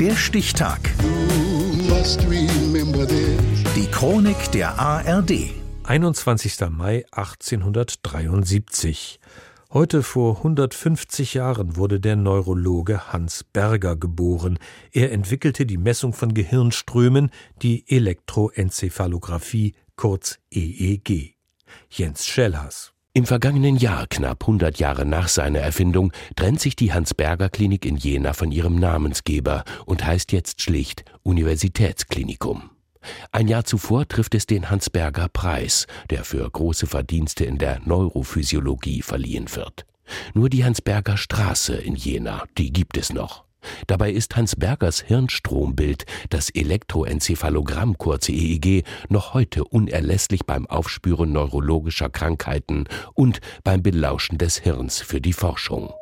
Der Stichtag. Die Chronik der ARD. 21. Mai 1873. Heute vor 150 Jahren wurde der Neurologe Hans Berger geboren. Er entwickelte die Messung von Gehirnströmen, die Elektroenzephalographie, kurz EEG. Jens Schellhaas. Im vergangenen Jahr, knapp 100 Jahre nach seiner Erfindung, trennt sich die Hans-Berger-Klinik in Jena von ihrem Namensgeber und heißt jetzt schlicht Universitätsklinikum. Ein Jahr zuvor trifft es den Hans-Berger-Preis, der für große Verdienste in der Neurophysiologie verliehen wird. Nur die Hans-Berger Straße in Jena, die gibt es noch. Dabei ist Hans Bergers Hirnstrombild, das Elektroenzephalogramm kurze EEG, noch heute unerlässlich beim Aufspüren neurologischer Krankheiten und beim Belauschen des Hirns für die Forschung.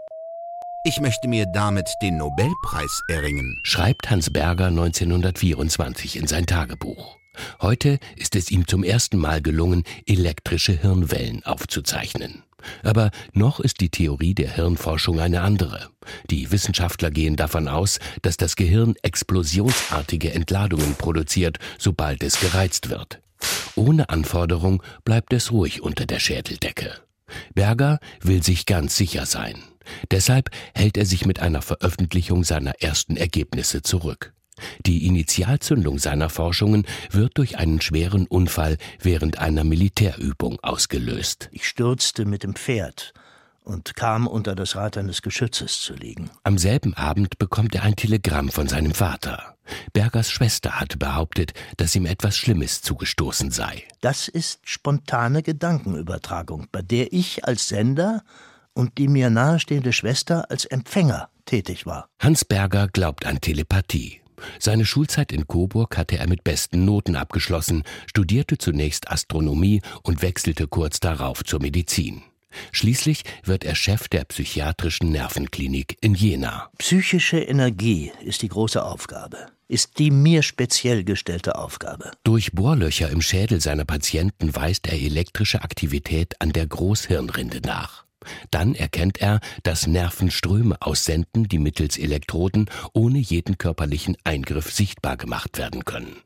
Ich möchte mir damit den Nobelpreis erringen, schreibt Hans Berger 1924 in sein Tagebuch. Heute ist es ihm zum ersten Mal gelungen, elektrische Hirnwellen aufzuzeichnen. Aber noch ist die Theorie der Hirnforschung eine andere. Die Wissenschaftler gehen davon aus, dass das Gehirn explosionsartige Entladungen produziert, sobald es gereizt wird. Ohne Anforderung bleibt es ruhig unter der Schädeldecke. Berger will sich ganz sicher sein. Deshalb hält er sich mit einer Veröffentlichung seiner ersten Ergebnisse zurück. Die Initialzündung seiner Forschungen wird durch einen schweren Unfall während einer Militärübung ausgelöst. Ich stürzte mit dem Pferd und kam unter das Rad eines Geschützes zu liegen. Am selben Abend bekommt er ein Telegramm von seinem Vater. Bergers Schwester hatte behauptet, dass ihm etwas Schlimmes zugestoßen sei. Das ist spontane Gedankenübertragung, bei der ich als Sender und die mir nahestehende Schwester als Empfänger tätig war. Hans Berger glaubt an Telepathie. Seine Schulzeit in Coburg hatte er mit besten Noten abgeschlossen, studierte zunächst Astronomie und wechselte kurz darauf zur Medizin. Schließlich wird er Chef der psychiatrischen Nervenklinik in Jena. Psychische Energie ist die große Aufgabe, ist die mir speziell gestellte Aufgabe. Durch Bohrlöcher im Schädel seiner Patienten weist er elektrische Aktivität an der Großhirnrinde nach. Dann erkennt er, dass Nervenströme aussenden, die mittels Elektroden ohne jeden körperlichen Eingriff sichtbar gemacht werden können.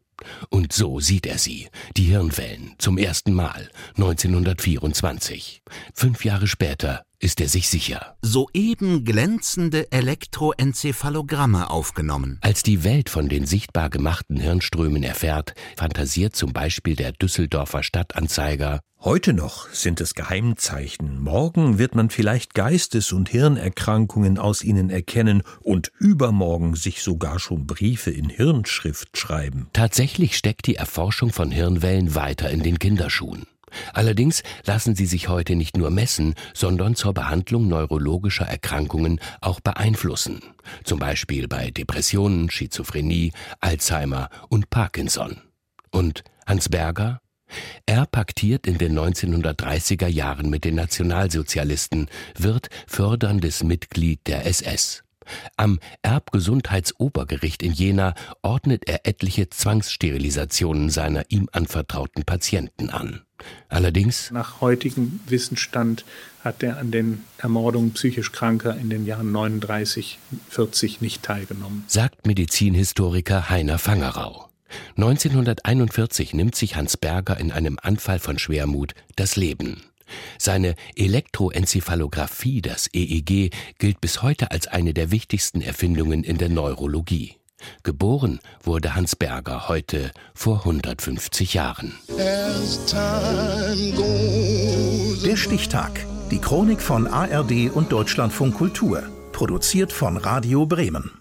Und so sieht er sie, die Hirnwellen, zum ersten Mal 1924. Fünf Jahre später ist er sich sicher. Soeben glänzende Elektroenzephalogramme aufgenommen. Als die Welt von den sichtbar gemachten Hirnströmen erfährt, fantasiert zum Beispiel der Düsseldorfer Stadtanzeiger Heute noch sind es Geheimzeichen, morgen wird man vielleicht Geistes- und Hirnerkrankungen aus ihnen erkennen und übermorgen sich sogar schon Briefe in Hirnschrift schreiben. Tatsächlich steckt die Erforschung von Hirnwellen weiter in den Kinderschuhen. Allerdings lassen sie sich heute nicht nur messen, sondern zur Behandlung neurologischer Erkrankungen auch beeinflussen. Zum Beispiel bei Depressionen, Schizophrenie, Alzheimer und Parkinson. Und Hans Berger? Er paktiert in den 1930er Jahren mit den Nationalsozialisten, wird förderndes Mitglied der SS. Am Erbgesundheitsobergericht in Jena ordnet er etliche Zwangssterilisationen seiner ihm anvertrauten Patienten an. Allerdings nach heutigem Wissensstand hat er an den Ermordungen psychisch Kranker in den Jahren 39, 40 nicht teilgenommen, sagt Medizinhistoriker Heiner Fangerau. 1941 nimmt sich Hans Berger in einem Anfall von Schwermut das Leben. Seine Elektroenzephalographie, das EEG, gilt bis heute als eine der wichtigsten Erfindungen in der Neurologie. Geboren wurde Hans Berger heute vor 150 Jahren. Der Stichtag. Die Chronik von ARD und Deutschlandfunk Kultur. Produziert von Radio Bremen.